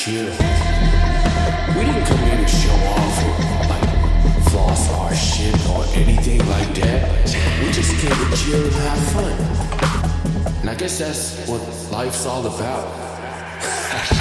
chill. We didn't come here to show off or like floss our shit or anything like that. We just came to chill and have fun. And I guess that's what life's all about.